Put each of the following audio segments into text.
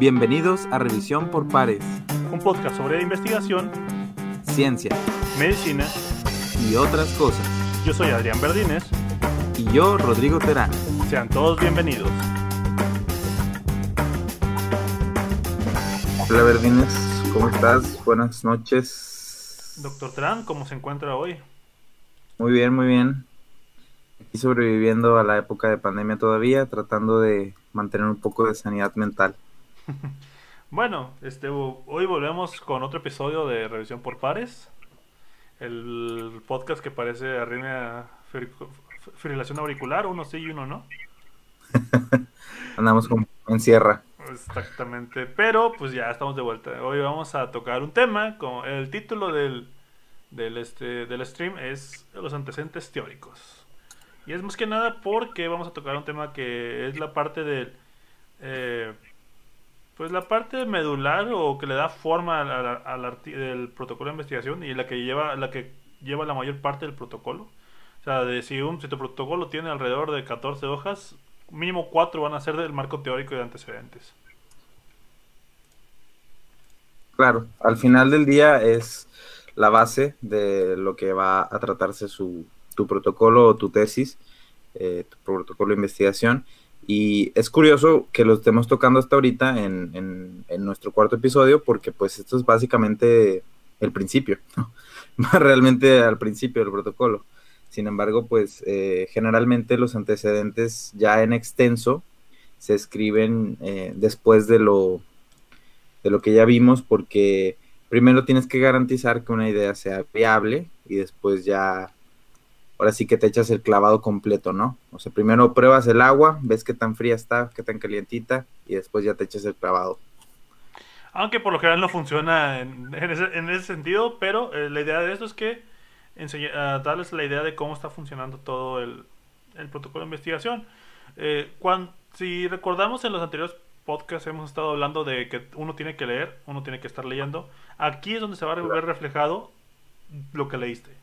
Bienvenidos a Revisión por Pares, un podcast sobre investigación, ciencia medicina y otras cosas. Yo soy Adrián Verdines. Y yo, Rodrigo Terán. Sean todos bienvenidos. Hola Verdines, ¿cómo estás? Buenas noches. Doctor Terán, ¿cómo se encuentra hoy? Muy bien, muy bien. Aquí sobreviviendo a la época de pandemia todavía, tratando de mantener un poco de sanidad mental. bueno, este, hoy volvemos con otro episodio de Revisión por Pares. El podcast que parece arriba fibrilación auricular, uno sí y uno no. Andamos como en sierra. Exactamente, pero pues ya estamos de vuelta. Hoy vamos a tocar un tema, como el título del, del, este, del stream es los antecedentes teóricos. Y es más que nada porque vamos a tocar un tema que es la parte del... Eh, pues la parte medular o que le da forma al, protocolo de investigación y la que lleva la que lleva la mayor parte del protocolo. O sea, de si, un, si tu protocolo tiene alrededor de 14 hojas, mínimo 4 van a ser del marco teórico y de antecedentes. Claro, al final del día es la base de lo que va a tratarse su, tu protocolo o tu tesis, eh, tu protocolo de investigación. Y es curioso que lo estemos tocando hasta ahorita en, nuestro cuarto episodio, porque pues esto es básicamente el principio, realmente al principio del protocolo. Sin embargo, pues eh, generalmente los antecedentes ya en extenso se escriben eh, después de lo, de lo que ya vimos, porque primero tienes que garantizar que una idea sea viable y después ya ahora sí que te echas el clavado completo, ¿no? O sea, primero pruebas el agua, ves qué tan fría está, qué tan calientita, y después ya te echas el clavado. Aunque por lo general no funciona en, ese, sentido, pero eh, la idea de esto es que enseña, darles la idea de cómo está funcionando todo el, protocolo de investigación. Eh, cuando, si recordamos en los anteriores podcasts hemos estado hablando de que uno tiene que leer, uno tiene que estar leyendo. Aquí es donde se va a ver reflejado lo que leíste.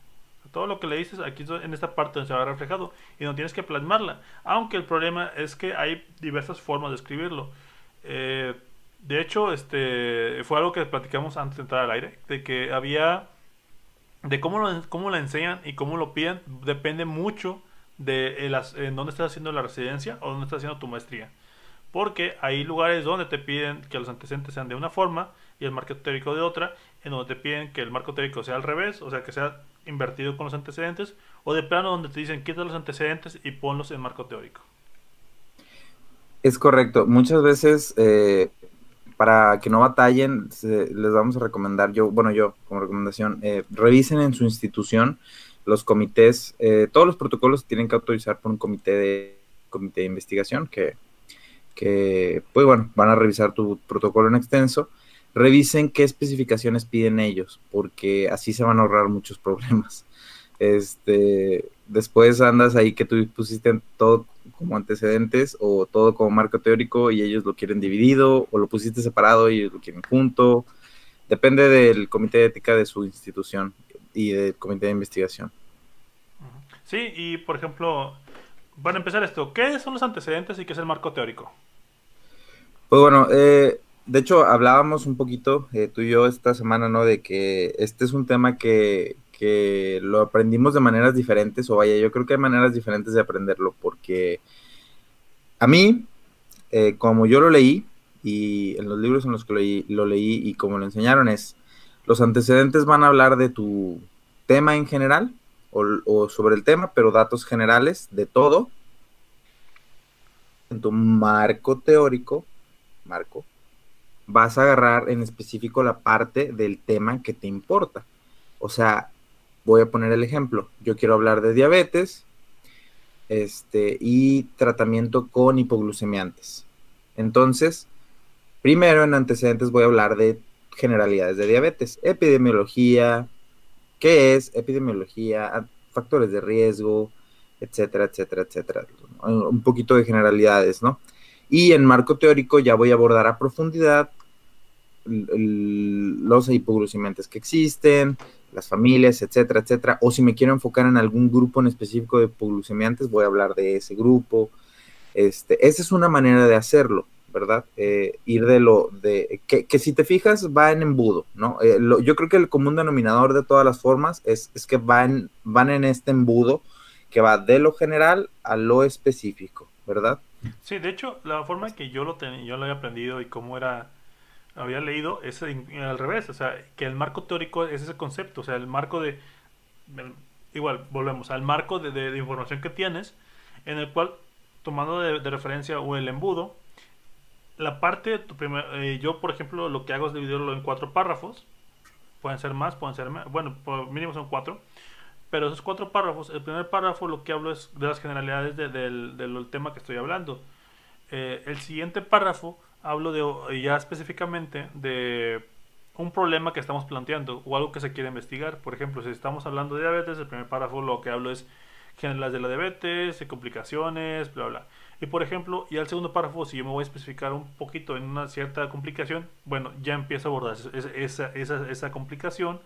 Todo lo que le dices aquí en esta parte se va reflejado y no tienes que plasmarla. Aunque el problema es que hay diversas formas de escribirlo. Eh, de hecho, este fue algo que platicamos antes de entrar al aire, de que había de cómo lo, cómo la enseñan y cómo lo piden depende mucho de en dónde estás haciendo la residencia o dónde estás haciendo tu maestría. Porque hay lugares donde te piden que los antecedentes sean de una forma y el marco teórico de otra, en donde te piden que el marco teórico sea al revés, o sea, que sea invertido con los antecedentes, o de plano donde te dicen quita los antecedentes y ponlos en marco teórico. Es correcto. Muchas veces, eh, para que no batallen, les vamos a recomendar, yo, bueno, yo como recomendación, eh, revisen en su institución los comités, eh, todos los protocolos tienen que autorizar por un comité de, comité de investigación que, que, pues bueno, van a revisar tu protocolo en extenso revisen qué especificaciones piden ellos, porque así se van a ahorrar muchos problemas. Este, después andas ahí que tú pusiste todo como antecedentes o todo como marco teórico y ellos lo quieren dividido o lo pusiste separado y ellos lo quieren junto. Depende del comité de ética de su institución y del comité de investigación. Sí, y por ejemplo, para empezar esto, ¿qué son los antecedentes y qué es el marco teórico? Pues bueno, eh, de hecho, hablábamos un poquito, eh, tú y yo, esta semana, ¿no? De que este es un tema que, lo aprendimos de maneras diferentes, o vaya, yo creo que hay maneras diferentes de aprenderlo, porque a mí, eh, como yo lo leí, y en los libros en los que leí, lo leí y como lo enseñaron, es, los antecedentes van a hablar de tu tema en general, o, o sobre el tema, pero datos generales de todo, en tu marco teórico, marco, vas a agarrar en específico la parte del tema que te importa. O sea, voy a poner el ejemplo. Yo quiero hablar de diabetes este, y tratamiento con hipoglucemiantes. Entonces, primero en antecedentes voy a hablar de generalidades de diabetes, epidemiología, qué es epidemiología, factores de riesgo, etcétera, etcétera, etcétera. Un poquito de generalidades, ¿no? Y en marco teórico ya voy a abordar a profundidad los hipoglucemiantes que existen, las familias, etcétera, etcétera. O si me quiero enfocar en algún grupo en específico de hipoglucemiantes, voy a hablar de ese grupo. Este, esa es una manera de hacerlo, ¿verdad? Eh, ir de lo de que, que, si te fijas va en embudo, ¿no? Eh, yo creo que el común denominador de todas las formas es, es que van, van en este embudo que va de lo general a lo específico, ¿verdad? Sí, de hecho, la forma en que yo lo tenía, yo lo había aprendido y cómo era, había leído, es al revés, o sea, que el marco teórico es ese concepto, o sea, el marco de, igual, volvemos al marco de, de, información que tienes, en el cual, tomando de, de referencia o el embudo, la parte, tu primer, eh, yo por ejemplo lo que hago es dividirlo en cuatro párrafos, pueden ser más, pueden ser menos, bueno, por mínimo son cuatro, pero esos cuatro párrafos, el primer párrafo lo que hablo es de las generalidades de, del, del, tema que estoy hablando. Eh, el siguiente párrafo hablo de ya específicamente de un problema que estamos planteando o algo que se quiere investigar. Por ejemplo, si estamos hablando de diabetes, el primer párrafo lo que hablo es generalidades de la diabetes, complicaciones, bla, bla. Y por ejemplo, y al segundo párrafo, si yo me voy a especificar un poquito en una cierta complicación, bueno, ya empiezo a abordar esa, esa, esa, esa complicación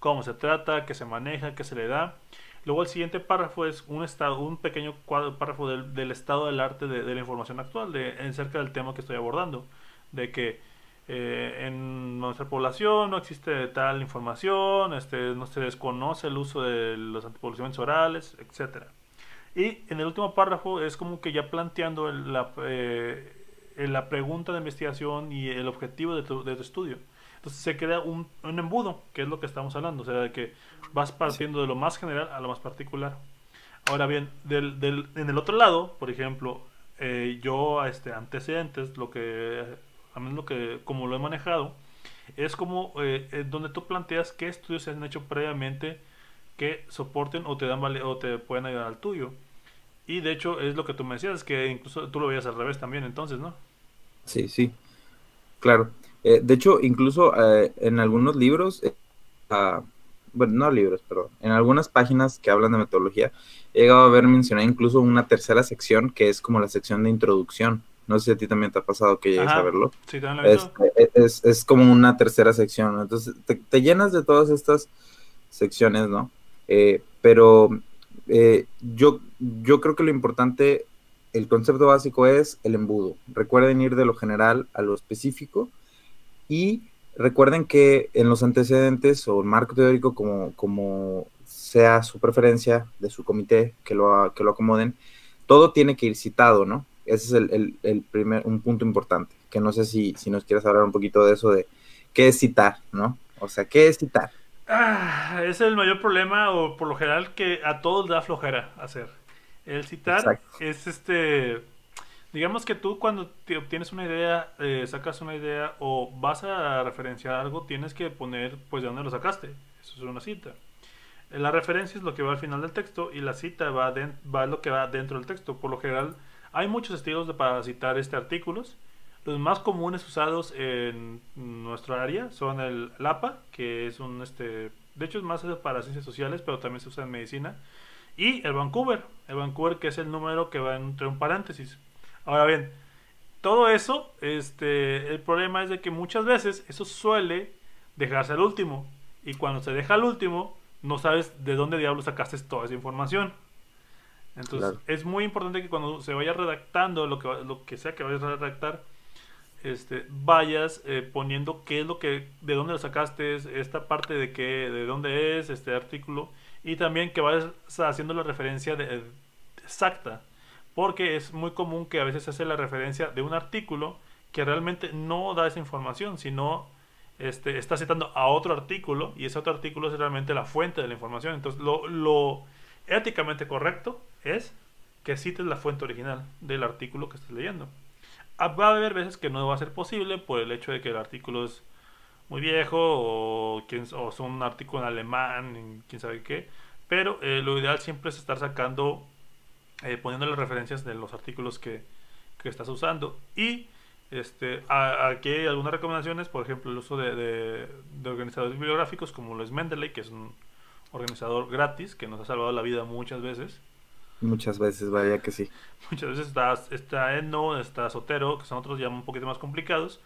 cómo se trata, qué se maneja, qué se le da. Luego el siguiente párrafo es un, estado, un pequeño cuadro, párrafo del, del estado del arte de, de, la información actual, de, en cerca del tema que estoy abordando, de que eh, en nuestra población no existe tal información, este, no se desconoce el uso de los antipoblaciones orales, etc. Y en el último párrafo es como que ya planteando la, eh, la pregunta de investigación y el objetivo de tu, de tu estudio. Entonces se crea un, un, embudo, que es lo que estamos hablando, o sea, de que vas partiendo de lo más general a lo más particular. Ahora bien, del, del, en el otro lado, por ejemplo, eh, yo este, antecedentes, lo que, a mí lo que, como lo he manejado, es como eh, donde tú planteas qué estudios se han hecho previamente que soporten o te dan o te pueden ayudar al tuyo. Y de hecho es lo que tú me decías, que incluso tú lo veías al revés también entonces, ¿no? Sí, sí, claro. Eh, de hecho, incluso eh, en algunos libros, eh, uh, bueno, no libros, pero en algunas páginas que hablan de metodología, he llegado a ver mencionado incluso una tercera sección que es como la sección de introducción. No sé si a ti también te ha pasado que llegues Ajá. a verlo. Sí, también lo he es, es, es, como una tercera sección. Entonces, te, te, llenas de todas estas secciones, ¿no? Eh, pero eh, yo, yo creo que lo importante, el concepto básico es el embudo. Recuerden ir de lo general a lo específico y recuerden que en los antecedentes o el marco teórico, como, como sea su preferencia de su comité, que lo, que lo acomoden, todo tiene que ir citado, ¿no? Ese es el, el, el, primer, un punto importante, que no sé si, si nos quieres hablar un poquito de eso, de qué es citar, ¿no? O sea, ¿qué es citar? Ah, es el mayor problema, o por lo general, que a todos da flojera hacer. El citar Exacto. es este digamos que tú cuando te obtienes una idea, eh, sacas una idea o vas a referenciar algo, tienes que poner pues de dónde lo sacaste. Eso es una cita. La referencia es lo que va al final del texto y la cita va, de, va lo que va dentro del texto. Por lo general, hay muchos estilos de, para citar este artículos. Los más comunes usados en nuestro área son el LAPA, que es un, este, de hecho es más para ciencias sociales, pero también se usa en medicina. Y el Vancouver, el Vancouver que es el número que va entre un paréntesis. Ahora bien, todo eso, este, el problema es de que muchas veces eso suele dejarse al último. Y cuando se deja al último, no sabes de dónde diablos sacaste toda esa información. Entonces, claro. es muy importante que cuando se vaya redactando lo que, lo que sea que vayas a redactar, este, vayas eh, poniendo qué es lo que, de dónde lo sacaste, esta parte de qué, de dónde es este artículo, y también que vayas haciendo la referencia de, de, exacta porque es muy común que a veces se hace la referencia de un artículo que realmente no da esa información, sino este, está citando a otro artículo y ese otro artículo es realmente la fuente de la información. Entonces, lo, lo éticamente correcto es que cites la fuente original del artículo que estés leyendo. Ah, va a haber veces que no va a ser posible por el hecho de que el artículo es muy viejo o, o son un artículo en alemán, quién sabe qué. Pero eh, lo ideal siempre es estar sacando eh, poniendo las referencias de los artículos que, que estás usando. Y este, a, aquí hay algunas recomendaciones, por ejemplo, el uso de, de, de, organizadores bibliográficos como lo es Mendeley, que es un organizador gratis que nos ha salvado la vida muchas veces. Muchas veces, vaya que sí. Muchas veces está, está Eno, está Sotero, que son otros ya un poquito más complicados,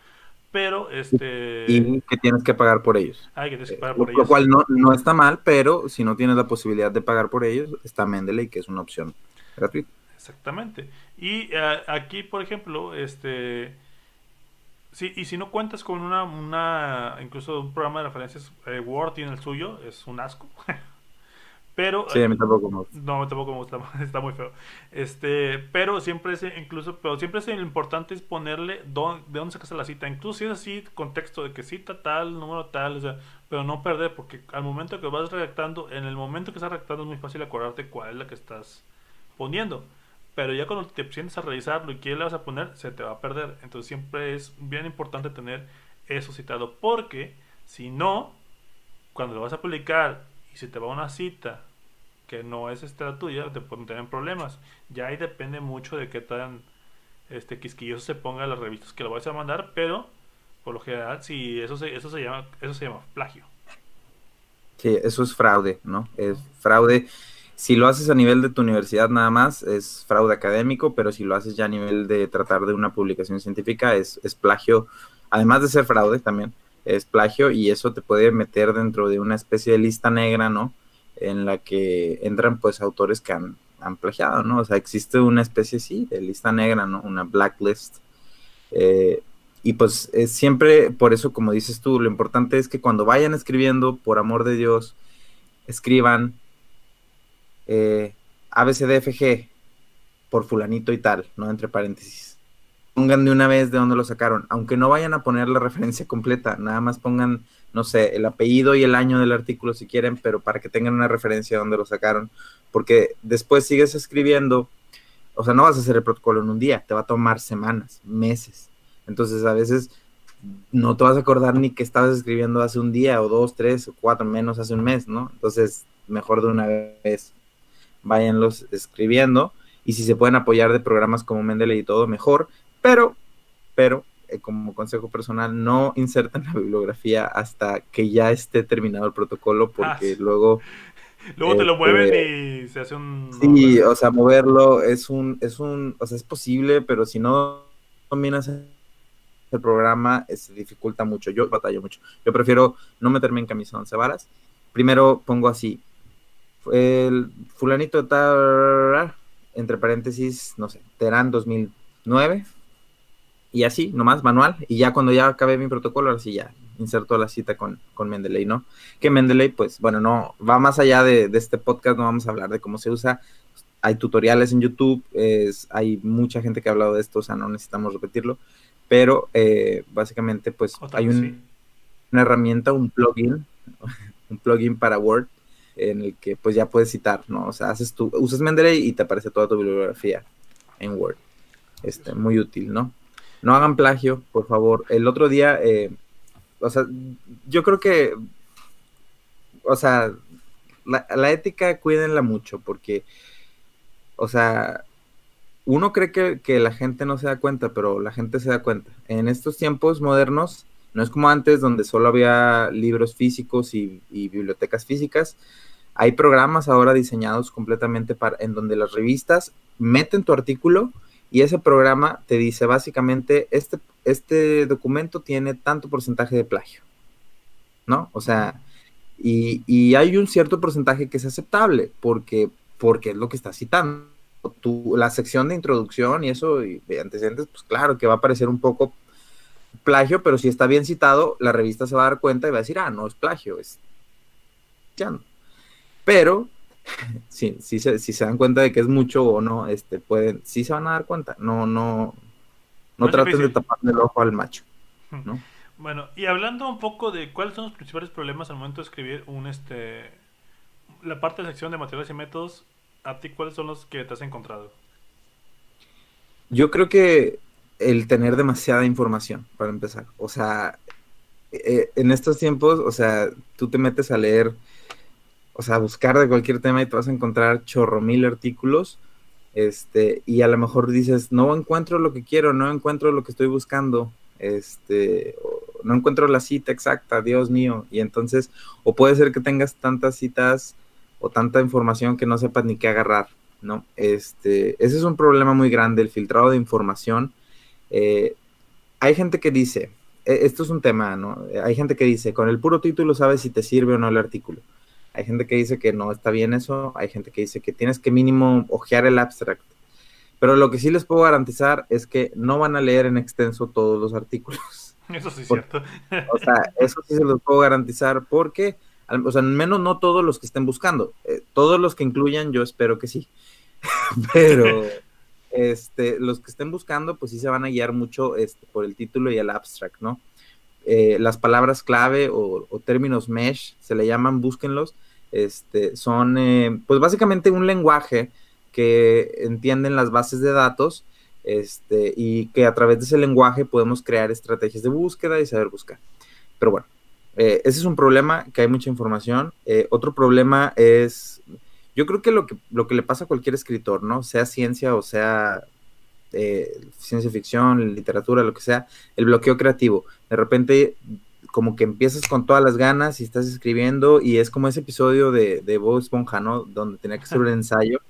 pero este... Y que tienes que pagar por ellos. Ah, que tienes que pagar por eh, ellos. Lo cual no, no está mal, pero si no tienes la posibilidad de pagar por ellos, está Mendeley, que es una opción gratuito. Exactamente. Y uh, aquí, por ejemplo, este Sí, y si no cuentas con una, una incluso un programa de referencias, eh, Word tiene el suyo, es un asco. pero sí, a mí tampoco me gusta. No, tampoco me gusta, está muy feo. Este, pero siempre es incluso, pero siempre es lo importante es ponerle dónde, de dónde sacas la cita. Incluso si es así, contexto de que cita tal, número tal, o sea, pero no perder, porque al momento que vas redactando, en el momento que estás redactando es muy fácil acordarte cuál es la que estás poniendo pero ya cuando te sientes a revisarlo y qué le vas a poner, se te va a perder. Entonces siempre es bien importante tener eso citado, porque si no, cuando lo vas a publicar y se te va una cita que no es esta tuya, te pueden tener problemas. Ya ahí depende mucho de qué tan este, quisquilloso se ponga las revistas que lo vas a mandar, pero por lo general, si eso se, eso se llama, eso se llama plagio. Sí, eso es fraude, ¿no? Es fraude si lo haces a nivel de tu universidad nada más, es fraude académico, pero si lo haces ya a nivel de tratar de una publicación científica, es, plagio, además de ser fraude también, es plagio y eso te puede meter dentro de una especie de lista negra, ¿no? En la que entran pues autores que han, plagiado, ¿no? O sea, existe una especie, sí, de lista negra, ¿no? Una blacklist. Eh, y pues es siempre, por eso, como dices tú, lo importante es que cuando vayan escribiendo, por amor de Dios, escriban eh, ABCDFG por fulanito y tal, ¿no? Entre paréntesis. Pongan de una vez de dónde lo sacaron, aunque no vayan a poner la referencia completa, nada más pongan, no sé, el apellido y el año del artículo si quieren, pero para que tengan una referencia de dónde lo sacaron, porque después sigues escribiendo, o sea, no vas a hacer el protocolo en un día, te va a tomar semanas, meses. Entonces, a veces no te vas a acordar ni que estabas escribiendo hace un día o dos, tres o cuatro, menos hace un mes, ¿no? Entonces, mejor de una vez váyanlos escribiendo. Y si se pueden apoyar de programas como Mendeley y todo, mejor. Pero, pero, eh, como consejo personal, no inserten la bibliografía hasta que ya esté terminado el protocolo, porque ah, luego. Luego te lo mueven este, y se hace un. Sí, o sea, moverlo es un, es un, o sea, es posible, pero si no dominas el programa, se dificulta mucho. Yo batallo mucho. Yo prefiero no meterme en camisa once varas. Primero pongo así, el fulanito tal, entre paréntesis, no sé, Terán 2009, y así, nomás, manual, y ya cuando ya acabé mi protocolo, ahora sí ya inserto la cita con, con Mendeley, ¿no? Que Mendeley, pues, bueno, no, va más allá de, este podcast, no vamos a hablar de cómo se usa, hay tutoriales en YouTube, es, hay mucha gente que ha hablado de esto, o sea, no necesitamos repetirlo, pero eh, básicamente, pues, hay una herramienta, un plugin, un plugin para Word, en el que pues ya puedes citar, ¿no? O sea, haces tu, usas Mendeley y te aparece toda tu bibliografía en Word. Este, muy útil, ¿no? No hagan plagio, por favor. El otro día, eh, o sea, yo creo que, o sea, la, la, ética cuídenla mucho porque, o sea, uno cree que, que la gente no se da cuenta, pero la gente se da cuenta. En estos tiempos modernos, no es como antes donde solo había libros físicos y, bibliotecas físicas. Hay programas ahora diseñados completamente para en donde las revistas meten tu artículo y ese programa te dice básicamente este, este documento tiene tanto porcentaje de plagio. ¿No? O sea, y, hay un cierto porcentaje que es aceptable porque, porque es lo que está citando. Tu, la sección de introducción y eso y de antecedentes, pues claro que va a parecer un poco plagio, pero si está bien citado, la revista se va a dar cuenta y va a decir, ah, no es plagio, es Pero si, si, se, si se dan cuenta de que es mucho o no, este, pueden, sí se van a dar cuenta. No, no, no, traten de taparle el ojo al macho. ¿no? Bueno, y hablando un poco de cuáles son los principales problemas al momento de escribir un este la parte de sección de materiales y métodos, ¿a ti cuáles son los que te has encontrado? Yo creo que el tener demasiada información, para empezar. O sea, eh, en estos tiempos, o sea, tú te metes a leer, o sea, a buscar de cualquier tema y te vas a encontrar chorro mil artículos, este, y a lo mejor dices, no encuentro lo que quiero, no encuentro lo que estoy buscando, este, no encuentro la cita exacta, Dios mío, y entonces, o puede ser que tengas tantas citas o tanta información que no sepas ni qué agarrar, ¿no? Este, ese es un problema muy grande, el filtrado de información eh, hay gente que dice, e, esto es un tema, ¿no? Hay gente que dice, con el puro título sabes si te sirve o no el artículo. Hay gente que dice que no está bien eso, hay gente que dice que tienes que mínimo ojear el abstract. Pero lo que sí les puedo garantizar es que no van a leer en extenso todos los artículos. Eso sí es cierto. O sea, eso sí se los puedo garantizar porque, o sea, al menos no todos los que estén buscando. Eh, todos los que incluyan, yo espero que sí. Pero este, los que estén buscando, pues sí se van a guiar mucho este, por el título y el abstract, ¿no? Eh, las palabras clave o, términos mesh, se le llaman, búsquenlos, este, son eh, pues básicamente un lenguaje que entienden las bases de datos este, y que a través de ese lenguaje podemos crear estrategias de búsqueda y saber buscar. Pero bueno, eh, ese es un problema, que hay mucha información. otro problema es, yo creo que lo, que lo que le pasa a cualquier escritor, ¿no? Sea ciencia o sea ciencia ficción, literatura, lo que sea, el bloqueo creativo. De repente, como que empiezas con todas las ganas y estás escribiendo, y es como ese episodio de, de Bob Esponja, ¿no? Donde tenía que hacer un ensayo.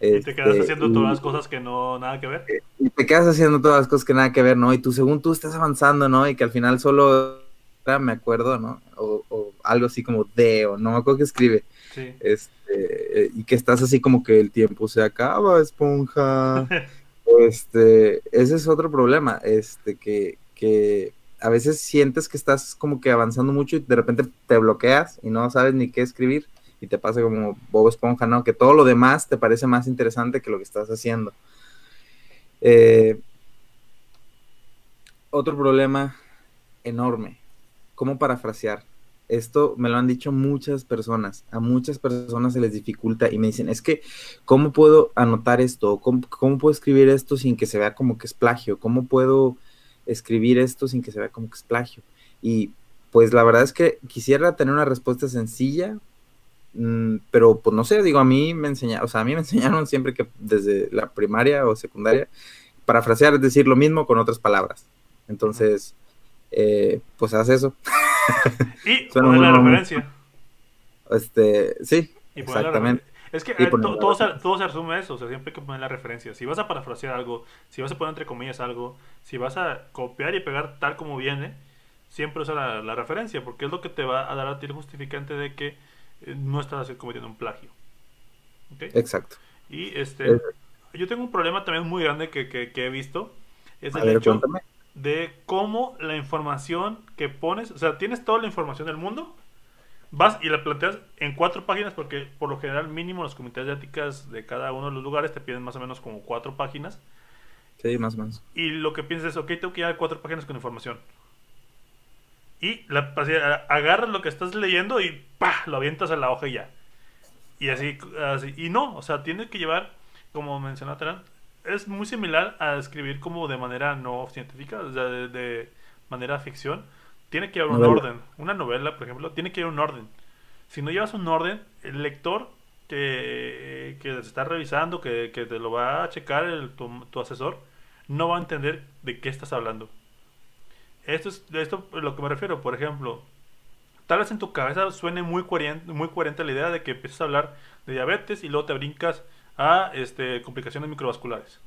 Y te quedas este, haciendo todas las cosas que no, nada que ver. Y te quedas haciendo todas las cosas que nada que ver, ¿no? Y tú, según tú, estás avanzando, ¿no? Y que al final solo, me acuerdo, ¿no? O, o algo así como de, o no me acuerdo qué escribe. Sí. Este, y que estás así como que el tiempo se acaba, esponja. Este, ese es otro problema, este, que, que a veces sientes que estás como que avanzando mucho y de repente te bloqueas y no sabes ni qué escribir y te pasa como Bob Esponja, ¿no? Que todo lo demás te parece más interesante que lo que estás haciendo. Eh, otro problema enorme, ¿cómo parafrasear? Esto me lo han dicho muchas personas, a muchas personas se les dificulta y me dicen, es que, ¿cómo puedo anotar esto? ¿Cómo, puedo escribir esto sin que se vea como que es plagio? ¿Cómo puedo escribir esto sin que se vea como que es plagio? Y pues la verdad es que quisiera tener una respuesta sencilla, mm, pero pues no sé, digo, a mí me enseñaron, o sea, a mí me enseñaron siempre que desde la primaria o secundaria, parafrasear es decir lo mismo con otras palabras. Entonces, eh, pues haz eso. Y poner la referencia. Este, sí, exactamente. Es que todo, se, todo, se, resume a eso, o sea, siempre hay que poner la referencia. Si vas a parafrasear algo, si vas a poner entre comillas algo, si vas a copiar y pegar tal como viene, siempre usa la, referencia, porque es lo que te va a dar a ti el justificante de que eh, no estás cometiendo un plagio. Exacto. Y este, yo tengo un problema también muy grande que, que, he visto, es el hecho de cómo la información que pones, o sea, tienes toda la información del mundo, vas y la planteas en cuatro páginas, porque por lo general mínimo los comités de éticas de cada uno de los lugares te piden más o menos como cuatro páginas. Sí, más o menos. Y lo que piensas es, ok, tengo que llevar cuatro páginas con información. Y la, agarras lo que estás leyendo y ¡pah! lo avientas a la hoja y ya. Y así, así. Y no, o sea, tienes que llevar, como mencionó Terán, es muy similar a escribir como de manera no científica, o sea, de, manera ficción. Tiene que haber un orden. Una novela, por ejemplo, tiene que haber un orden. Si no llevas un orden, el lector que, que se está revisando, que, que, te lo va a checar el, tu, asesor, no va a entender de qué estás hablando. Esto es esto a lo que me refiero. Por ejemplo, tal vez en tu cabeza suene muy coherente, muy coherente la idea de que empiezas a hablar de diabetes y luego te brincas a este, complicaciones microvasculares.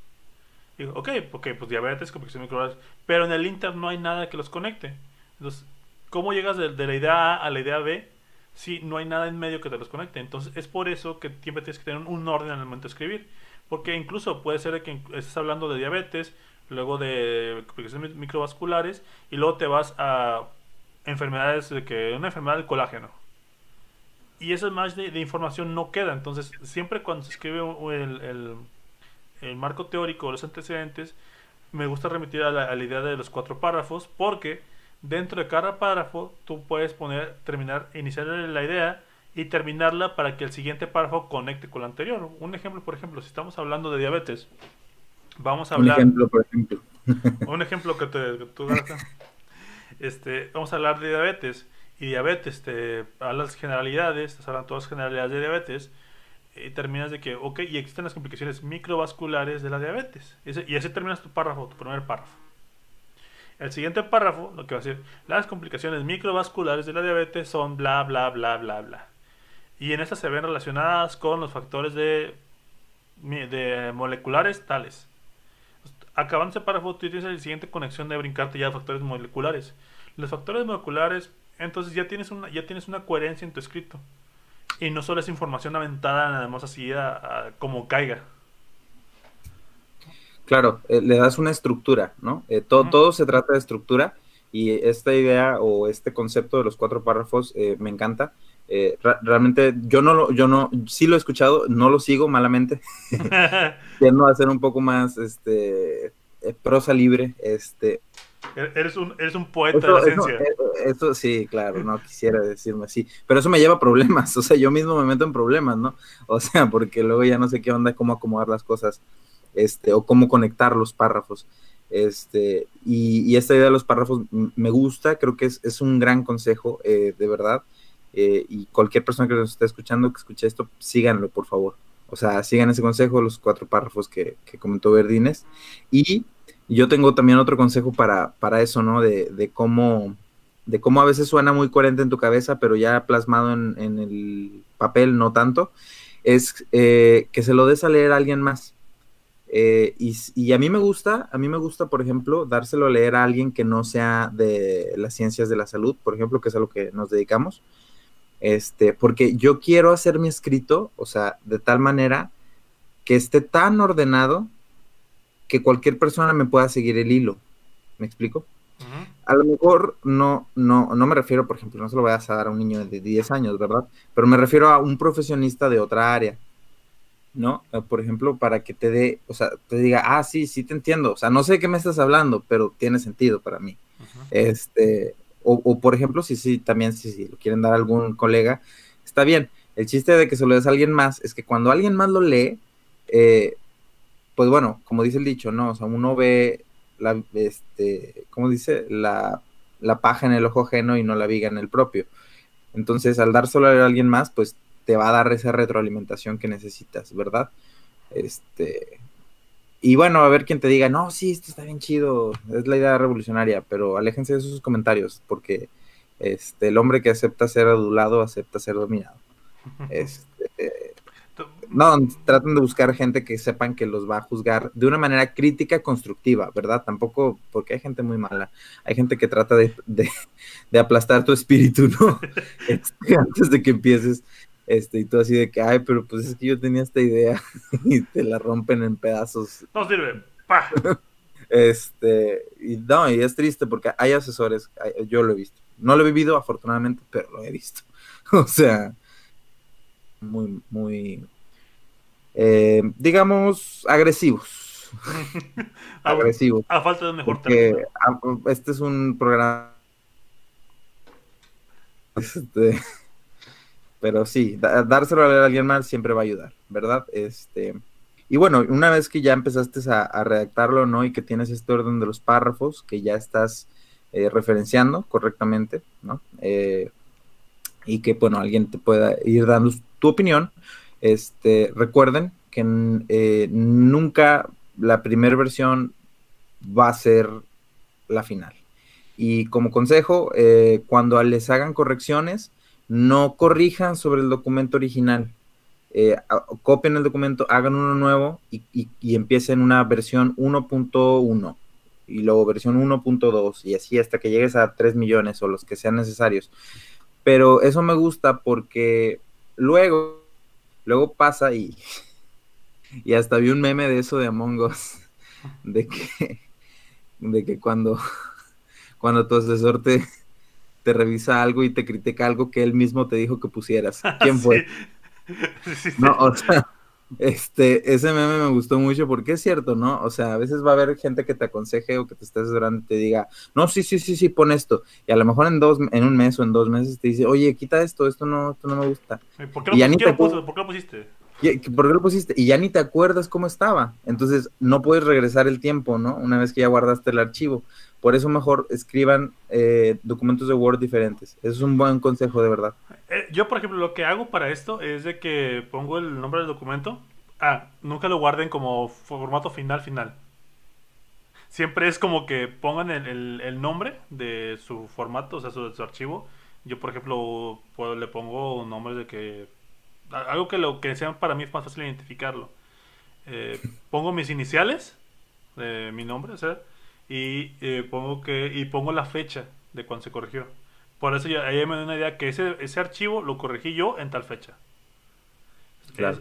Digo, ok, porque pues diabetes, complicaciones microvasculares, pero en el Inter no hay nada que los conecte. Entonces, ¿cómo llegas de, la idea A a la idea B si no hay nada en medio que te los conecte? Entonces, es por eso que siempre tienes que tener un orden en el momento de escribir. Porque incluso puede ser que estés hablando de diabetes, luego de complicaciones microvasculares, y luego te vas a enfermedades de que una enfermedad del colágeno y esa más de, información no queda. Entonces, siempre cuando se escribe el, el, marco teórico o los antecedentes, me gusta remitir a la, idea de los cuatro párrafos, porque dentro de cada párrafo tú puedes poner, terminar, iniciar la idea y terminarla para que el siguiente párrafo conecte con el anterior. Un ejemplo, por ejemplo, si estamos hablando de diabetes, vamos a hablar. Un ejemplo, por ejemplo. un ejemplo que, te, que tú este, vamos a hablar de diabetes y diabetes, te las generalidades, te hablan todas las generalidades de diabetes, y terminas de que, ok, y existen las complicaciones microvasculares de la diabetes. y así terminas tu párrafo, tu primer párrafo. El siguiente párrafo, lo que va a decir, las complicaciones microvasculares de la diabetes son bla, bla, bla, bla, bla. Y en estas se ven relacionadas con los factores de, de moleculares tales. Acabando ese párrafo, tú tienes la siguiente conexión de brincarte ya a factores moleculares. Los factores moleculares entonces ya tienes una, ya tienes una coherencia en tu escrito. Y no solo es información aventada nada más así a, como caiga. Claro, eh, le das una estructura, ¿no? Eh, todo, todo se trata de estructura y esta idea o este concepto de los cuatro párrafos eh, me encanta. realmente yo no lo, yo no, sí lo he escuchado, no lo sigo malamente. Tiendo a ser un poco más, este, prosa libre, este. Er, eres un, eres un poeta de la ciencia. Eso, sí, claro, no quisiera decirme así. Pero eso me lleva a problemas, o sea, yo mismo me meto en problemas, ¿no? O sea, porque luego ya no sé qué onda, cómo acomodar las cosas este, o cómo conectar los párrafos. Este, y, esta idea de los párrafos me gusta, creo que es, un gran consejo, eh, de verdad. Eh, y cualquier persona que nos esté escuchando, que escuche esto, síganlo, por favor. O sea, sigan ese consejo, los cuatro párrafos que, comentó Verdines. Y yo tengo también otro consejo para, para eso, ¿no? De, cómo, de cómo a veces suena muy coherente en tu cabeza, pero ya plasmado en, el papel no tanto, es eh, que se lo des a leer a alguien más. Eh, y, a mí me gusta, a mí me gusta, por ejemplo, dárselo a leer a alguien que no sea de las ciencias de la salud, por ejemplo, que es a lo que nos dedicamos. Este, porque yo quiero hacer mi escrito, o sea, de tal manera que esté tan ordenado que cualquier persona me pueda seguir el hilo. ¿Me explico? A lo mejor no, no, no me refiero, por ejemplo, no se lo voy a dar a un niño de 10 años, ¿verdad? Pero me refiero a un profesionista de otra área ¿no? Eh, por ejemplo, para que te dé, o sea, te diga, ah, sí, sí te entiendo, o sea, no sé de qué me estás hablando, pero tiene sentido para mí. Este, o, por ejemplo, si sí, también si, si lo quieren dar a algún colega, está bien. El chiste de que se lo des a alguien más es que cuando alguien más lo lee, eh, pues bueno, como dice el dicho, ¿no? O sea, uno ve la, este, ¿cómo dice? La, la paja en el ojo ajeno y no la viga en el propio. Entonces, al dárselo a alguien más, pues te va a dar esa retroalimentación que necesitas, ¿verdad? Este, y bueno, a ver quién te diga, no, sí, esto está bien chido, es la idea revolucionaria, pero aléjense de esos comentarios, porque este, el hombre que acepta ser adulado acepta ser dominado. Este, no, traten de buscar gente que sepan que los va a juzgar de una manera crítica, constructiva, ¿verdad? Tampoco, porque hay gente muy mala, hay gente que trata de, de aplastar tu espíritu, ¿no? Este, antes de que empieces este, y tú así de que, ay, pero pues es que yo tenía esta idea y te la rompen en pedazos. No sirve. Este, y no, y es triste porque hay asesores, yo lo he visto. No lo he vivido afortunadamente, pero lo he visto. o sea, muy, muy, eh, digamos, agresivos. agresivos. A falta de mejor porque Este es un programa. Este, pero sí, dárselo a alguien más siempre va a ayudar, ¿verdad? Este, y bueno, una vez que ya empezaste a, redactarlo, ¿no? Y que tienes este orden de los párrafos, que ya estás eh, referenciando correctamente, ¿no? Eh, y que, bueno, alguien te pueda ir dando tu opinión, este, recuerden que eh, nunca la primera versión va a ser la final. Y como consejo, cuando les hagan correcciones, no corrijan sobre el documento original. Eh, copien el documento, hagan uno nuevo y, y, empiecen una versión 1.1 y luego versión 1.2 y así hasta que llegues a 3 millones o los que sean necesarios. Pero eso me gusta porque luego, luego pasa y, y hasta vi un meme de eso de Among Us, de que, de que cuando, cuando tu asesor te, te revisa algo y te critica algo que él mismo te dijo que pusieras. ¿Quién fue? No, o sea, este, ese meme me gustó mucho porque es cierto, ¿no? O sea, a veces va a haber gente que te aconseje o que te esté asesorando y te diga, no, sí, sí, sí, sí, pon esto. Y a lo mejor en dos, en un mes o en dos meses te dice, oye, quita esto, esto no, esto no me gusta. ¿Por qué lo, y ¿por qué lo pusiste? ¿Por qué lo pusiste? Y ya ni te acuerdas cómo estaba. Entonces, no puedes regresar el tiempo, ¿no? Una vez que ya guardaste el archivo. Por eso mejor escriban eh, documentos de Word diferentes. Eso es un buen consejo, de verdad. Eh, yo, por ejemplo, lo que hago para esto es de que pongo el nombre del documento. Ah, nunca lo guarden como formato final, final. Siempre es como que pongan el, nombre de su formato, o sea, su, su archivo. Yo, por ejemplo, pues, le pongo un nombre de que algo que lo que sea para mí es más fácil identificarlo. Eh, pongo mis iniciales, mi nombre, o sea, y eh, pongo que y pongo la fecha de cuando se corrigió. Por eso ya, ahí me da una idea que ese, ese archivo lo corregí yo en tal fecha.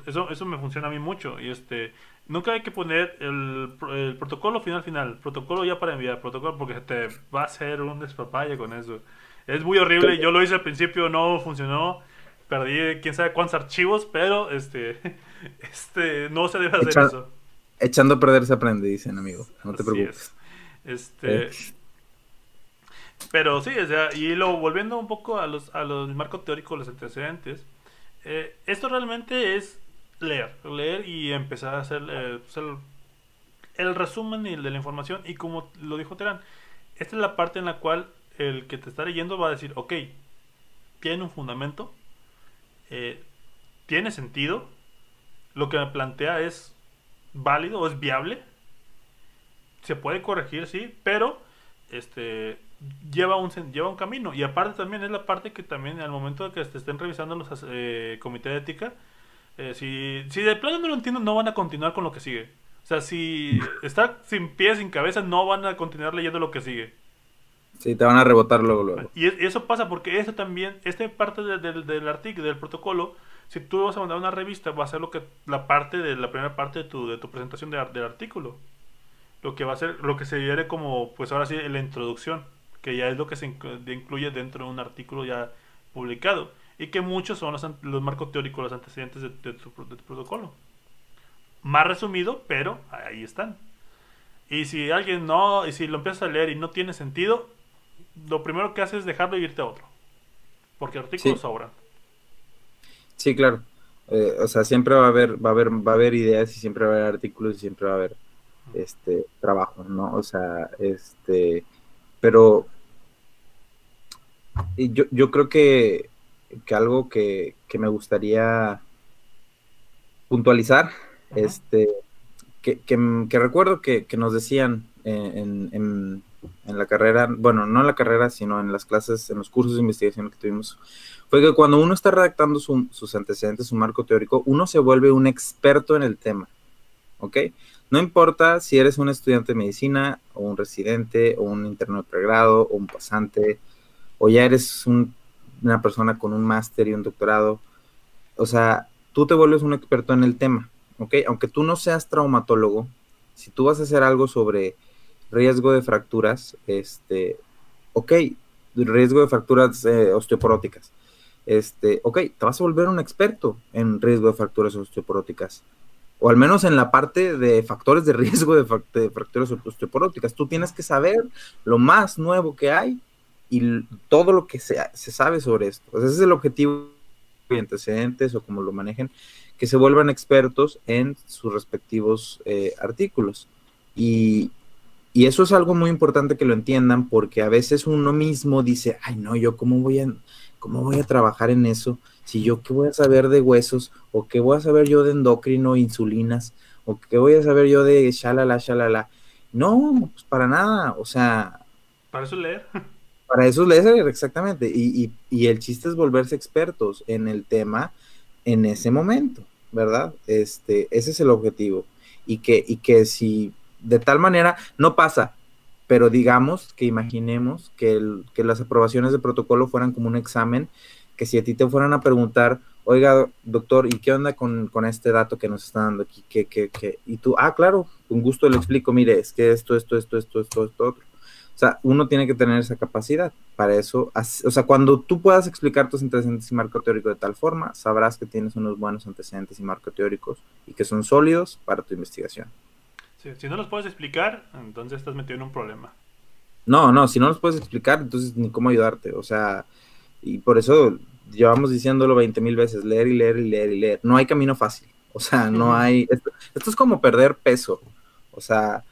eso, eso me funciona a mí mucho. Y este, nunca hay que poner el, el, protocolo final final, protocolo ya para enviar, protocolo porque te va a hacer un despapalle con eso. Es muy horrible, yo lo hice al principio, no funcionó, perdí quién sabe cuántos archivos, pero este, este, no se debe hacer eso. Echando a perder se aprende, dicen amigo, no te preocupes. Este. Pero sí, o sea, y lo volviendo un poco a los, a los marcos teóricos, los antecedentes, eh, esto realmente es leer, leer y empezar a hacer, eh, pues, el, resumen de la información. Y como lo dijo Terán, esta es la parte en la cual el que te está leyendo va a decir, ok, tiene un fundamento, eh, tiene sentido, lo que me plantea es válido o es viable, se puede corregir, sí, pero este lleva un lleva un camino. Y aparte también es la parte que también al momento de que te estén revisando los eh, comités de ética eh, si, si de plano no lo entiendo no van a continuar con lo que sigue. O sea si está sin pies sin cabeza no van a continuar leyendo lo que sigue. Sí te van a rebotar luego luego. Y eso pasa porque eso también esta parte del artículo del protocolo si tú vas a mandar una revista va a ser lo que la parte de la primera parte de tu, de tu presentación del artículo lo que va a ser lo que se viene como pues ahora sí la introducción que ya es lo que se incluye dentro de un artículo ya publicado y que muchos son los, los marcos teóricos, los antecedentes de, tu, protocolo. Más resumido, pero ahí están. Y si alguien no, y si lo empiezas a leer y no tiene sentido, lo primero que haces es dejarlo y irte a otro. Porque artículos sobran. Sí, claro. Eh, o sea, siempre va a haber, va a haber, va a haber ideas y siempre va a haber artículos y siempre va a haber este trabajo, ¿no? O sea, este pero yo, yo creo que, algo que, me gustaría puntualizar, este, que, recuerdo que, nos decían en, en, la carrera, bueno, no en la carrera, sino en las clases, en los cursos de investigación que tuvimos, fue que cuando uno está redactando sus antecedentes, su marco teórico, uno se vuelve un experto en el tema, ¿ok? No importa si eres un estudiante de medicina o un residente o un interno de pregrado o un pasante o ya eres una persona con un máster y un doctorado. O sea, tú te vuelves un experto en el tema, ¿ok? Aunque tú no seas traumatólogo, si tú vas a hacer algo sobre riesgo de fracturas, este, ok, riesgo de fracturas eh, osteoporóticas, este, ok, te vas a volver un experto en riesgo de fracturas osteoporóticas o al menos en la parte de factores de riesgo de, fracturas osteoporóticas. Tú tienes que saber lo más nuevo que hay y todo lo que se, sabe sobre esto. ese es el objetivo de antecedentes o como lo manejen, que se vuelvan expertos en sus respectivos eh, artículos. Y, y eso es algo muy importante que lo entiendan porque a veces uno mismo dice, ay no, yo cómo voy a, cómo voy a trabajar en eso si yo qué voy a saber de huesos, o qué voy a saber yo de endocrino, insulinas, o qué voy a saber yo de shalala, shalala. No, pues para nada, o sea... Para eso leer. Para eso leer, exactamente. Y, y, y el chiste es volverse expertos en el tema en ese momento, ¿verdad? Este, ese es el objetivo. Y que, y que si de tal manera no pasa, pero digamos que imaginemos que, el, que las aprobaciones de protocolo fueran como un examen que si a ti te fueran a preguntar, oiga, doctor, ¿y qué onda con, este dato que nos está dando aquí? ¿Qué, qué, qué? Y tú, ah, claro, con gusto le explico, mire, es que esto, esto, esto, esto, esto, esto, otro. O sea, uno tiene que tener esa capacidad. Para eso, o sea, cuando tú puedas explicar tus antecedentes y marco teórico de tal forma, sabrás que tienes unos buenos antecedentes y marco teóricos y que son sólidos para tu investigación. si no los puedes explicar, entonces estás metido en un problema. No, no, si no los puedes explicar, entonces ni cómo ayudarte. O sea, y por eso llevamos diciéndolo 20 mil veces, leer y leer y leer y leer. No hay camino fácil. O sea, no hay... Esto, es como perder peso. O sea,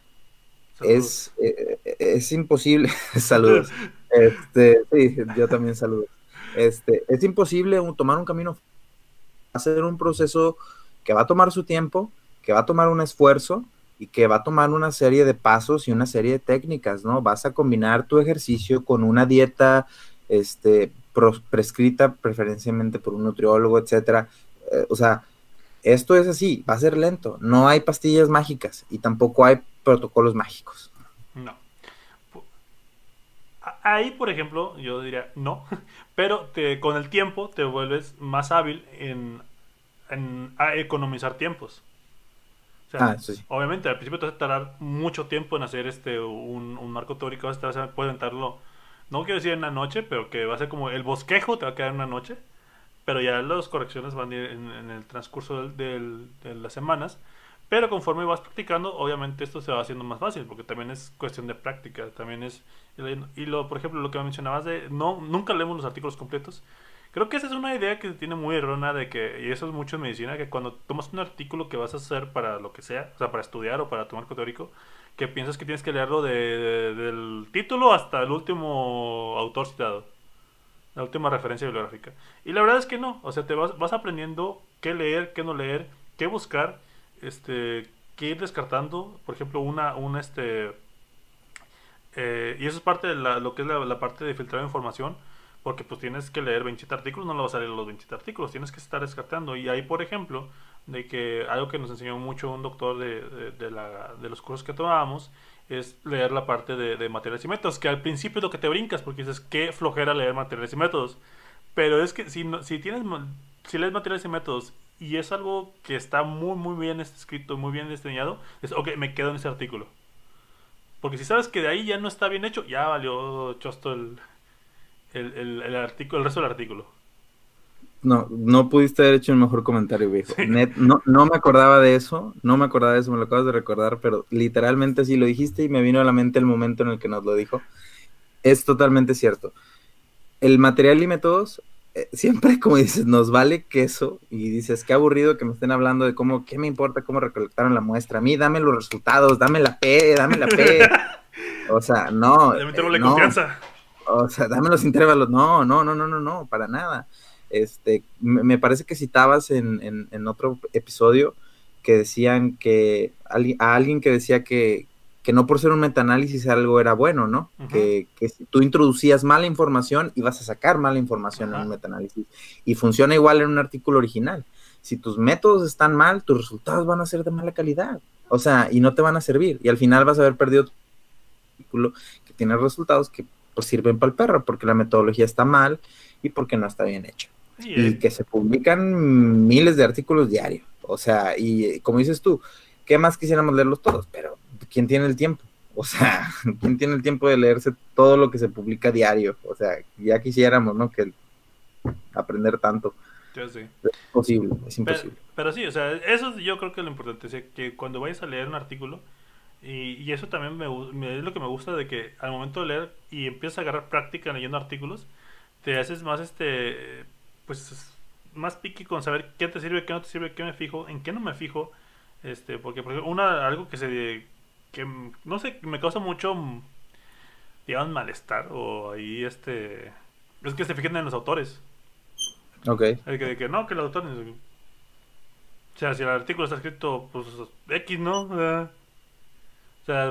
es, eh, es imposible. Saludos. Este, sí, yo también saludo. Este, es imposible tomar un camino, hacer un proceso que va a tomar su tiempo, que va a tomar un esfuerzo y que va a tomar una serie de pasos y una serie de técnicas, ¿no? Vas a combinar tu ejercicio con una dieta, este, prescrita preferencialmente por un nutriólogo, etcétera. Eh, o sea, esto es así, va a ser lento. No hay pastillas mágicas y tampoco hay protocolos mágicos. No. Ahí, por ejemplo, yo diría no, pero te, con el tiempo te vuelves más hábil en a economizar tiempos. Ah, obviamente, al principio te vas a tardar mucho tiempo en hacer este un, marco teórico, vas a puedes entrarlo, no quiero decir en una noche, pero que va a ser como el bosquejo, te va a quedar en una noche, pero ya las correcciones van en, en el transcurso de las semanas. Pero conforme vas practicando, obviamente esto se va haciendo más fácil, porque también es cuestión de práctica, también es... Y lo, por ejemplo, lo que mencionabas de... No, nunca leemos los artículos completos, Creo que esa es una idea que se tiene muy errónea de que, y eso es mucho en medicina, que cuando tomas un artículo que vas a hacer para lo que sea, o sea, para estudiar o para tu marco que piensas que tienes que leerlo de, del título hasta el último autor citado, la última referencia bibliográfica. Y la verdad es que no, o sea, te vas, vas aprendiendo qué leer, qué no leer, qué buscar, este, qué ir descartando, por ejemplo, una, una este, eh, y eso es parte de lo que es la, la parte de filtrar información porque pues tienes que leer 27 artículos, no lo vas a leer los 27 artículos, tienes que estar descartando. Y ahí, por ejemplo, de que algo que nos enseñó mucho un doctor de, de, la, de los cursos que tomábamos es leer la parte de, materiales y métodos, que al principio es lo que te brincas, porque dices, qué flojera leer materiales y métodos. Pero es que si, si, tienes, si lees materiales y métodos y es algo que está muy, muy bien escrito, muy bien diseñado, es, ok, me quedo en ese artículo. Porque si sabes que de ahí ya no está bien hecho, ya valió chosto el, el, el, artículo, el resto del artículo. No, no pudiste haber hecho un mejor comentario, viejo. no, no me acordaba de eso, no me acordaba de eso, me lo acabas de recordar, pero literalmente así lo dijiste y me vino a la mente el momento en el que nos lo dijo. Es totalmente cierto. El material y métodos, eh, siempre como dices, nos vale queso y dices, qué aburrido que me estén hablando de cómo, qué me importa cómo recolectaron la muestra. A mí dame los resultados, dame la P, dame la P. o sea, no. Dame no. confianza o sea, dame los intervalos. No, no, no, no, no, no, para nada. Este, me, parece que citabas en, en, otro episodio que decían que a alguien que decía que, que no por ser un metaanálisis algo era bueno, ¿no? que, que, si tú introducías mala información ibas a sacar mala información en un metaanálisis. Y funciona igual en un artículo original. Si tus métodos están mal, tus resultados van a ser de mala calidad. O sea, y no te van a servir. Y al final vas a haber perdido tu artículo que tiene resultados que pues, sirven para el perro, porque la metodología está mal y porque no está bien hecha. y eh. que se publican miles de artículos diarios. O sea, y como dices tú, ¿qué más quisiéramos leerlos todos? Pero ¿quién tiene el tiempo? O sea, ¿quién tiene el tiempo de leerse todo lo que se publica diario? O sea, ya quisiéramos, ¿no? Que aprender tanto. Yo sí. Es posible, es imposible. Pero, sí, o sea, eso yo creo que es lo importante, es que cuando vayas a leer un artículo, y, eso también me, es lo que me gusta de que al momento de leer y empiezas a agarrar práctica leyendo artículos, te haces más este pues más piqui con saber qué te sirve, qué no te sirve, qué me fijo, en qué no me fijo. Este, porque por ejemplo, una algo que se que no sé, me causa mucho digamos malestar o ahí este es que se fijen en los autores. Ok. El que, que no, que los autores o sea, si el artículo está escrito pues X, ¿no? O sea,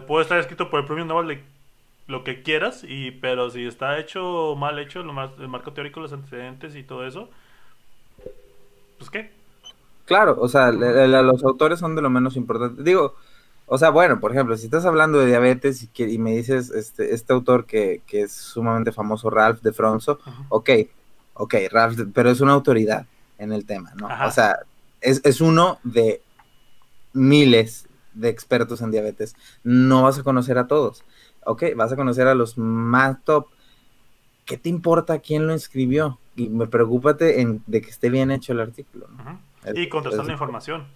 puede estar escrito por el premio Nobel de lo que quieras, y, pero si está hecho mal hecho, lo más, el marco teórico, los antecedentes y todo eso, pues qué. Claro, o sea, los autores son de lo menos importante. Digo, o sea, bueno, por ejemplo, si estás hablando de diabetes y, que, y me dices este, este autor que, que, es sumamente famoso, Ralph de Fronzo, ok, ok, Ralph, pero es una autoridad en el tema, ¿no? O sea, es, es uno de miles de expertos en diabetes, no vas a conocer a todos. Ok, vas a conocer a los más top. ¿Qué te importa quién lo escribió? Y me preocúpate en, de que esté bien hecho el artículo. y contrastar la información.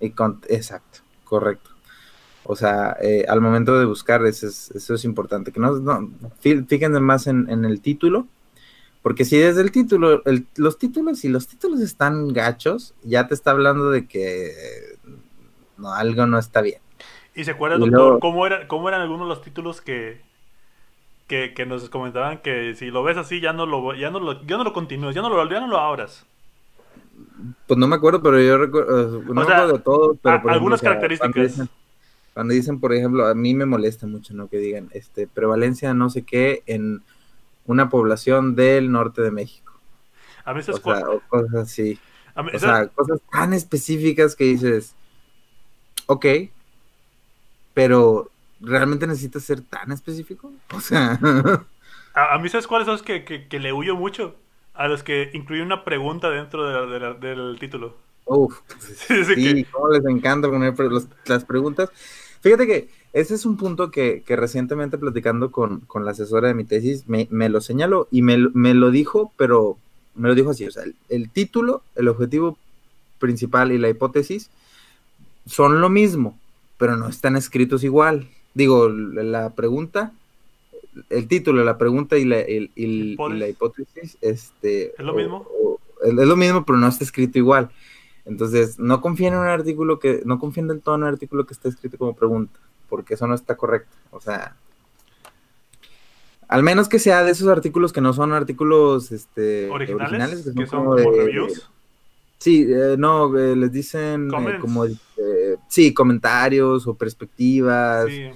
Y con, exacto, correcto. O sea, eh, al momento de buscar, eso es, eso es importante. Que no, no fíjense más en, en, el título, porque si desde el título, los títulos, y los títulos están gachos, ya te está hablando de que no, algo no está bien. ¿Y se acuerda, doctor, cómo, era, cómo eran algunos de los títulos que, que, nos comentaban que si lo ves así ya no lo ya no lo, ya no lo continúes, ya no lo, ya no lo abras? Pues no me acuerdo, pero yo recuerdo, no de todo, pero algunas características. Cuando dicen, por ejemplo, a mí me molesta mucho, ¿no? Que digan, este, prevalencia no sé qué en una población del norte de México. A veces o sea, cosas así. o sea, cosas tan específicas que dices, ok, pero ¿realmente necesitas ser tan específico? O sea... a, mí, ¿sabes cuáles son los que, que, le huyo mucho? A los que incluyen una pregunta dentro del título. Uf, sí, cómo les encanta poner las preguntas. Fíjate que ese es un punto que, recientemente platicando con, la asesora de mi tesis me, lo señaló y me, lo dijo, pero me lo dijo así, o sea, el, título, el objetivo principal y la hipótesis son lo mismo, pero no están escritos igual. Digo, la pregunta, el título, la pregunta y la, la hipótesis, este... ¿Es lo mismo? es lo mismo, pero no está escrito igual. Entonces, no confíen en un artículo que, no confíen del todo en un artículo que está escrito como pregunta, porque eso no está correcto. O sea, al menos que sea de esos artículos que no son artículos este, originales, que son, como, reviews. Sí, eh, no, eh, les dicen eh, como, sí, comentarios o perspectivas. Sí.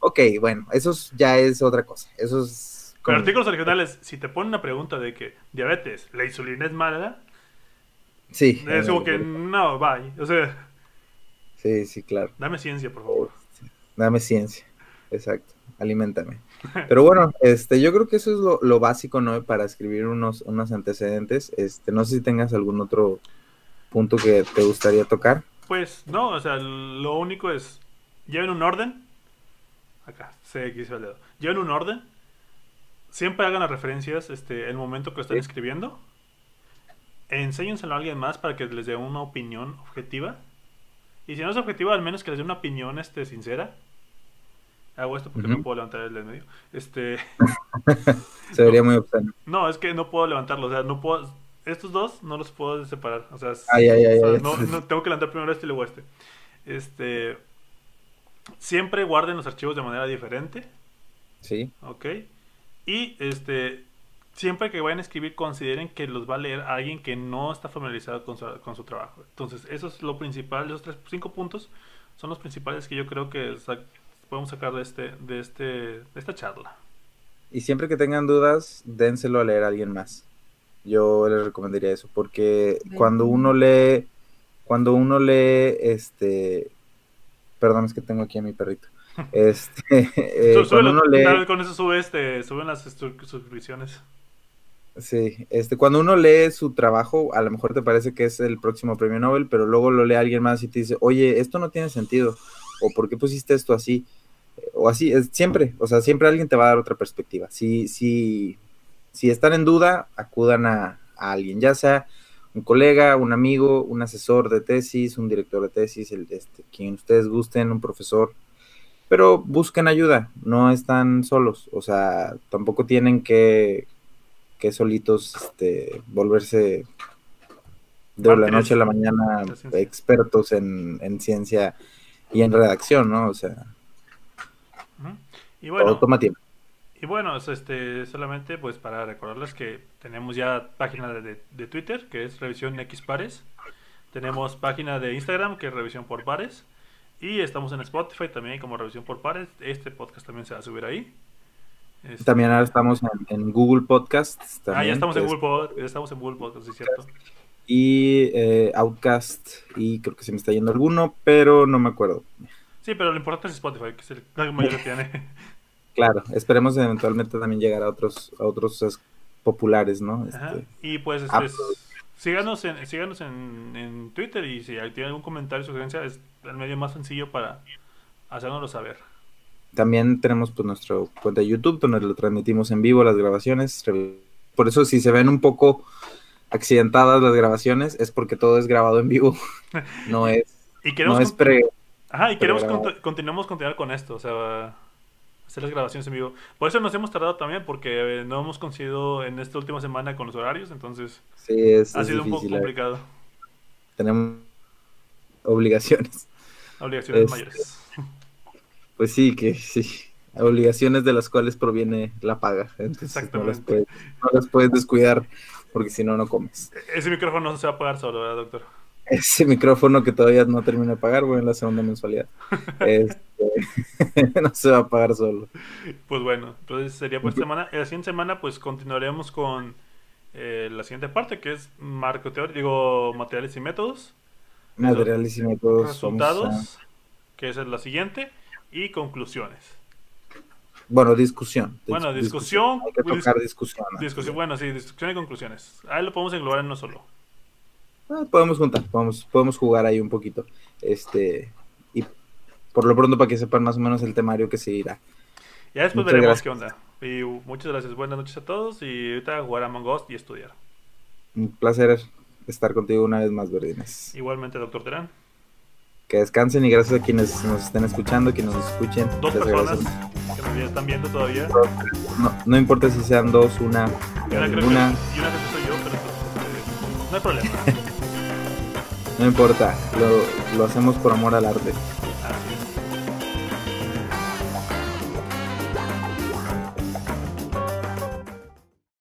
Ok, bueno, eso ya es otra cosa. Eso es... Con artículos originales, si te ponen una pregunta de que diabetes, la insulina es mala, Sí. Es como que no, bye. O sea. Sí, sí, claro. Dame ciencia, por favor. Dame ciencia. Exacto. Aliméntame. Pero bueno, este, yo creo que eso es lo, básico, ¿no? Para escribir unos, unos antecedentes. Este, no sé si tengas algún otro punto que te gustaría tocar. Pues no, o sea, lo único es lleven un orden. Acá, el dedo. Lleven un orden. Siempre hagan las referencias, este, el momento que estén escribiendo enséñenselo a alguien más para que les dé una opinión objetiva. Y si no es objetiva, al menos que les dé una opinión este, sincera. Hago esto porque no puedo levantar el del medio. Este. Se vería muy obsceno. No, es que no puedo levantarlo. O sea, no puedo. Estos dos no los puedo separar. O sea, no, tengo que levantar primero este y luego este. Este. Siempre guarden los archivos de manera diferente. Sí. Ok. Y este siempre que vayan a escribir, consideren que los va a leer alguien que no está familiarizado con su, trabajo. Entonces, eso es lo principal, esos tres, cinco puntos son los principales que yo creo que podemos sacar de, este, de, este, de esta charla. Y siempre que tengan dudas, dénselo a leer a alguien más. Yo les recomendaría eso, porque cuando uno lee, cuando uno lee, este, perdón, es que tengo aquí a mi perrito. Este, eh, cuando uno lee... con eso sube este, suben las suscripciones. Sí, este, cuando uno lee su trabajo, a lo mejor te parece que es el próximo premio Nobel, pero luego lo lee alguien más y te dice, oye, esto no tiene sentido, o ¿por qué pusiste esto así? O así, es, siempre, o sea, siempre alguien te va a dar otra perspectiva. Si, si, si están en duda, acudan a, alguien, ya sea un colega, un amigo, un asesor de tesis, un director de tesis, el, este, quien ustedes gusten, un profesor, pero busquen ayuda, no están solos, o sea, tampoco tienen que que solitos este, volverse de la noche a la mañana expertos en, ciencia y en redacción, ¿no? O sea, y bueno, todo toma tiempo. Y bueno, este, solamente pues para recordarles que tenemos ya página de, de, Twitter, que es Revisión X Pares. Tenemos página de Instagram, que es Revisión por Pares. Y estamos en Spotify también como Revisión por Pares. Este podcast también se va a subir ahí. Este, también ahora estamos en, Google Podcasts. ah, ya estamos en Google, Podcasts, estamos en Google Podcasts, es cierto. Y eh, Outcast, y creo que se me está yendo alguno, pero no me acuerdo. Sí, pero lo importante es Spotify, que es el que mayor tiene. Claro, esperemos eventualmente también llegar a otros, a otros populares, ¿no? Este, y pues este, síganos, en, síganos en, en, Twitter y si tienen algún comentario o sugerencia, es el medio más sencillo para hacérnoslo saber. También tenemos pues nuestra cuenta de YouTube donde lo transmitimos en vivo las grabaciones. Por eso si se ven un poco accidentadas las grabaciones es porque todo es grabado en vivo. No es, y queremos no es pre, Ajá, y queremos continuamos continuar con esto, o sea, hacer las grabaciones en vivo. Por eso nos hemos tardado también porque eh, no hemos conseguido en esta última semana con los horarios, entonces sí, ha sido un poco complicado. Tenemos obligaciones. Obligaciones mayores. Pues sí, que sí. Obligaciones de las cuales proviene la paga. Exactamente. No las, puedes, descuidar porque si no, no comes. Ese micrófono no se va a pagar solo, ¿verdad, doctor? Ese micrófono que todavía no termina de pagar, voy en la segunda mensualidad. este, no se va a pagar solo. Pues bueno, entonces sería por esta semana. La siguiente semana, pues continuaremos con eh, la siguiente parte, que es marco teórico, digo, materiales y métodos. Materiales y métodos. Resultados, que es la siguiente y conclusiones. Bueno, discusión. Bueno, discusión. Hay que tocar discusión. Discusión, bueno, sí, discusión y conclusiones. Ahí lo podemos englobar en uno solo. Ah, podemos juntar, podemos, podemos jugar ahí un poquito. Este, por lo pronto para que sepan más o menos el temario que se irá. Ya después veremos qué onda. Y muchas gracias, buenas noches a todos y ahorita jugar a Among Us y estudiar. Un placer estar contigo una vez más, Verdines. Igualmente, doctor Terán. Que descansen y gracias a quienes nos estén escuchando, quienes nos escuchen. Dos personas que nos están viendo todavía. No, no importa si sean dos, una, y una, creo una. Que, y una que soy yo, pero pues, no hay problema. no importa, lo, lo hacemos por amor al arte.